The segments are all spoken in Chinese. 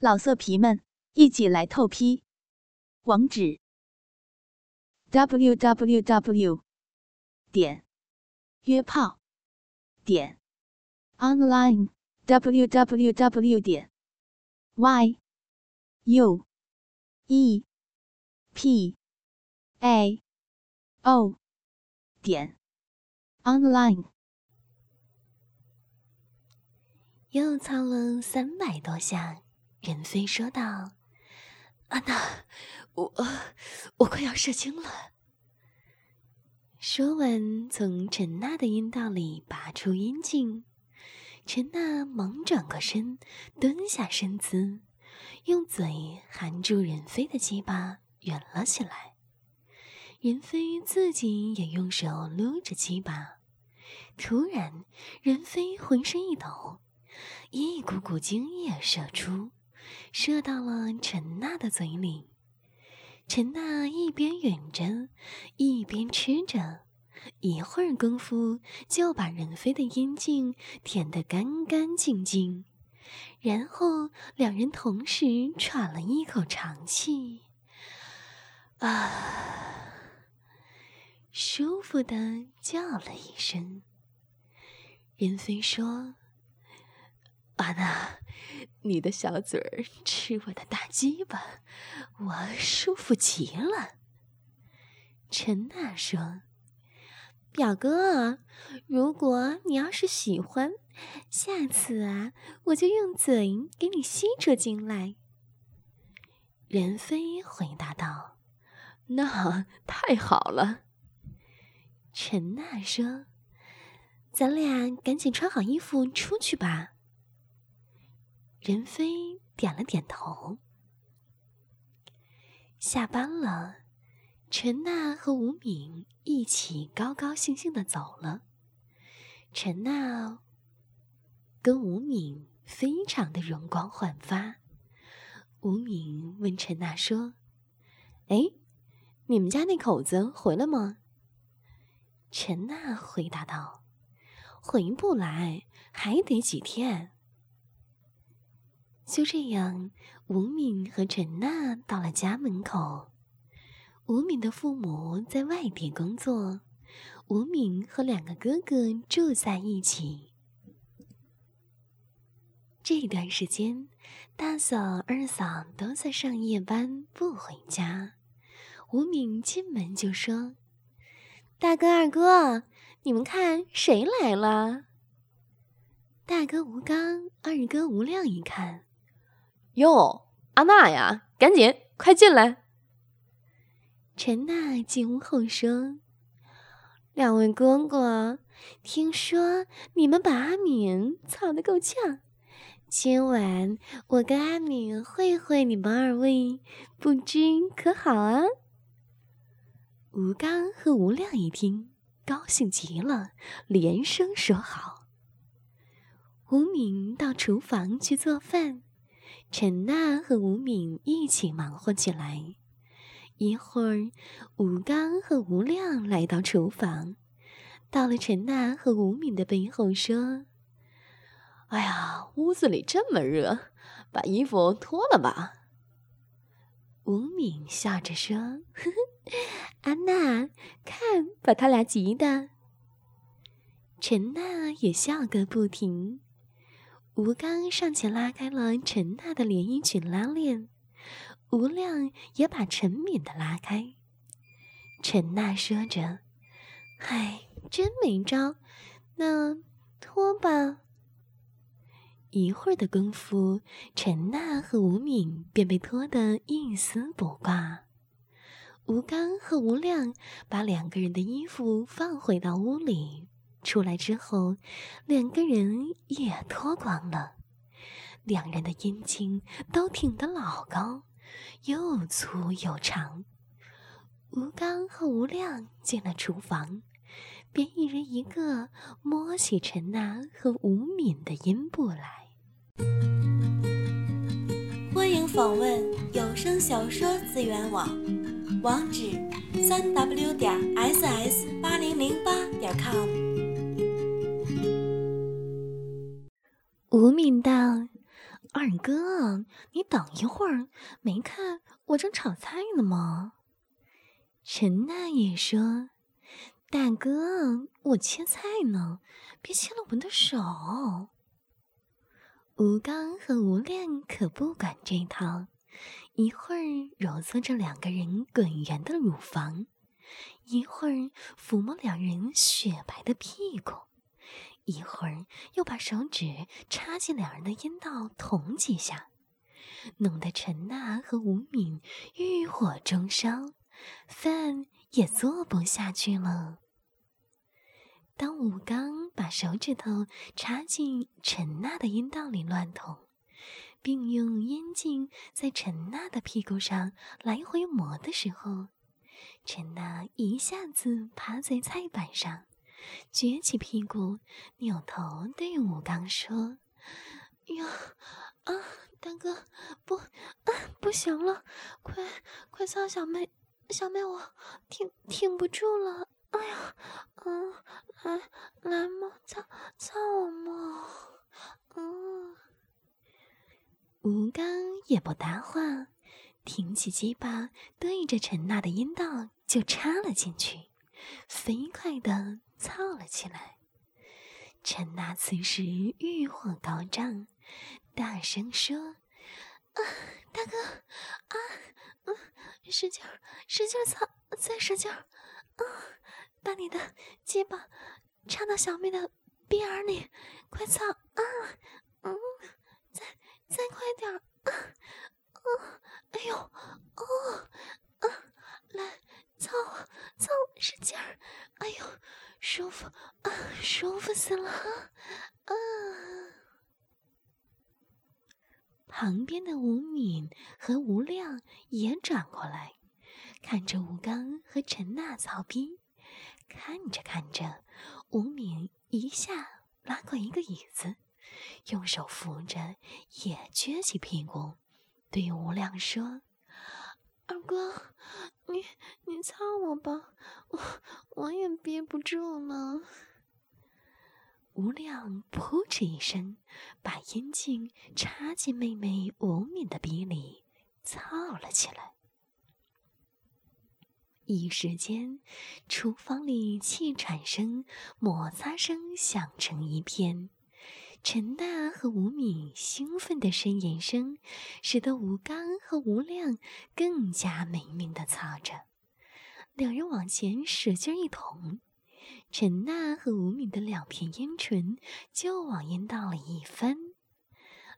老色皮们，一起来透批！网址：w w w 点约炮点 online w w w 点 y u e p a o 点 online。又操了三百多下。任飞说道：“安娜，我我快要射精了。”说完，从陈娜的阴道里拔出阴茎。陈娜忙转过身，蹲下身姿，用嘴含住任飞的鸡巴，吮了起来。任飞自己也用手撸着鸡巴。突然，任飞浑身一抖，一股股精液射出。射到了陈娜的嘴里，陈娜一边吮着，一边吃着，一会儿功夫就把任飞的阴茎舔得干干净净，然后两人同时喘了一口长气，啊，舒服的叫了一声。任飞说：“阿娜。”你的小嘴儿吃我的大鸡巴，我舒服极了。陈娜说：“表哥，如果你要是喜欢，下次啊，我就用嘴给你吸出精来。”任飞回答道：“那太好了。”陈娜说：“咱俩赶紧穿好衣服出去吧。”任飞点了点头。下班了，陈娜和吴敏一起高高兴兴的走了。陈娜跟吴敏非常的容光焕发。吴敏问陈娜说：“哎，你们家那口子回来吗？”陈娜回答道：“回不来，还得几天。”就这样，吴敏和陈娜到了家门口。吴敏的父母在外地工作，吴敏和两个哥哥住在一起。这段时间，大嫂、二嫂都在上夜班，不回家。吴敏进门就说：“大哥、二哥，你们看谁来了？”大哥吴刚、二哥吴亮一看。哟，阿娜呀，赶紧快进来！陈娜进屋后说：“两位哥哥，听说你们把阿敏操得够呛，今晚我跟阿敏会会你们二位，不知可好啊？”吴刚和吴亮一听，高兴极了，连声说好。吴敏到厨房去做饭。陈娜和吴敏一起忙活起来。一会儿，吴刚和吴亮来到厨房，到了陈娜和吴敏的背后说：“哎呀，屋子里这么热，把衣服脱了吧。”吴敏笑着说：“呵呵，安娜，看把他俩急的。”陈娜也笑个不停。吴刚上前拉开了陈娜的连衣裙拉链，吴亮也把陈敏的拉开。陈娜说着：“唉，真没招，那脱吧。”一会儿的功夫，陈娜和吴敏便被脱得一丝不挂。吴刚和吴亮把两个人的衣服放回到屋里。出来之后，两个人也脱光了，两人的阴茎都挺得老高，又粗又长。吴刚和吴亮进了厨房，便一人一个摸起陈娜和吴敏的阴部来。欢迎访问有声小说资源网，网址：三 w 点 ss 八零零八点 com。吴敏道：“二哥，你等一会儿，没看我正炒菜呢吗？陈大爷说：“大哥，我切菜呢，别切了我的手。”吴刚和吴亮可不管这套，一会儿揉搓着两个人滚圆的乳房，一会儿抚摸两人雪白的屁股。一会儿又把手指插进两人的阴道捅几下，弄得陈娜和吴敏欲火中烧，饭也做不下去了。当吴刚把手指头插进陈娜的阴道里乱捅，并用阴茎在陈娜的屁股上来回磨的时候，陈娜一下子趴在菜板上。撅起屁股，扭头对吴刚说：“哟，啊，大哥，不，啊，不行了，快，快操小妹，小妹，我挺挺不住了。哎呀，嗯，来，来嘛，操，操我嘛，嗯。”吴刚也不搭话，挺起鸡巴，对着陈娜的阴道就插了进去，飞快的。操了起来，陈娜此时欲火高涨，大声说：“啊，大哥，啊，嗯，使劲儿，使劲儿操，再使劲儿，啊，把你的鸡巴插到小妹的逼眼里，快操，啊，嗯，再再快点儿，啊，啊，哎呦，哦，啊，来，操，操，使劲儿，哎呦。”舒服啊，舒服死了！啊，旁边的吴敏和吴亮也转过来，看着吴刚和陈娜操逼。看着看着，吴敏一下拉过一个椅子，用手扶着，也撅起屁股，对吴亮说：“二哥。”你你操我吧，我我也憋不住了。吴亮扑哧一声，把烟茎插进妹妹吴敏的鼻里，操了起来。一时间，厨房里气喘声、摩擦声响成一片。陈大和吴敏兴奋的呻吟声，使得吴刚和吴亮更加没命的操着。两人往前使劲一捅，陈娜和吴敏的两片阴唇就往阴道里一翻。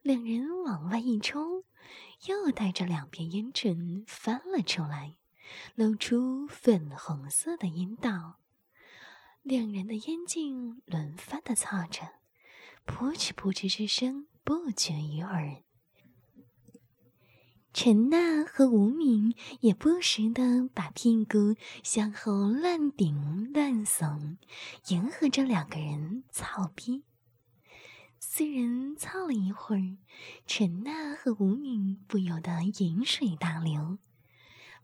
两人往外一冲，又带着两片阴唇翻了出来，露出粉红色的阴道。两人的阴茎轮番的操着。扑哧扑哧之声不绝于耳。陈娜和吴敏也不时的把屁股向后乱顶乱耸，迎合着两个人操逼。四人操了一会儿，陈娜和吴敏不由得饮水大流，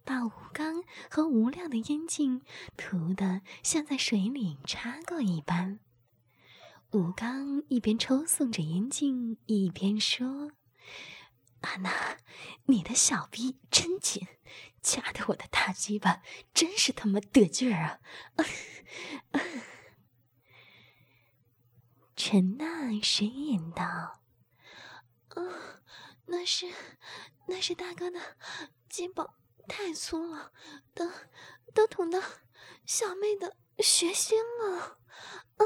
把吴刚和吴亮的烟茎涂得像在水里插过一般。吴刚一边抽送着烟镜，一边说：“安娜，你的小逼真紧，夹得我的大鸡巴真是他妈得劲儿啊！” 陈娜呻吟道：“啊，那是，那是大哥的鸡巴太粗了，都都捅到小妹的血心了。”啊！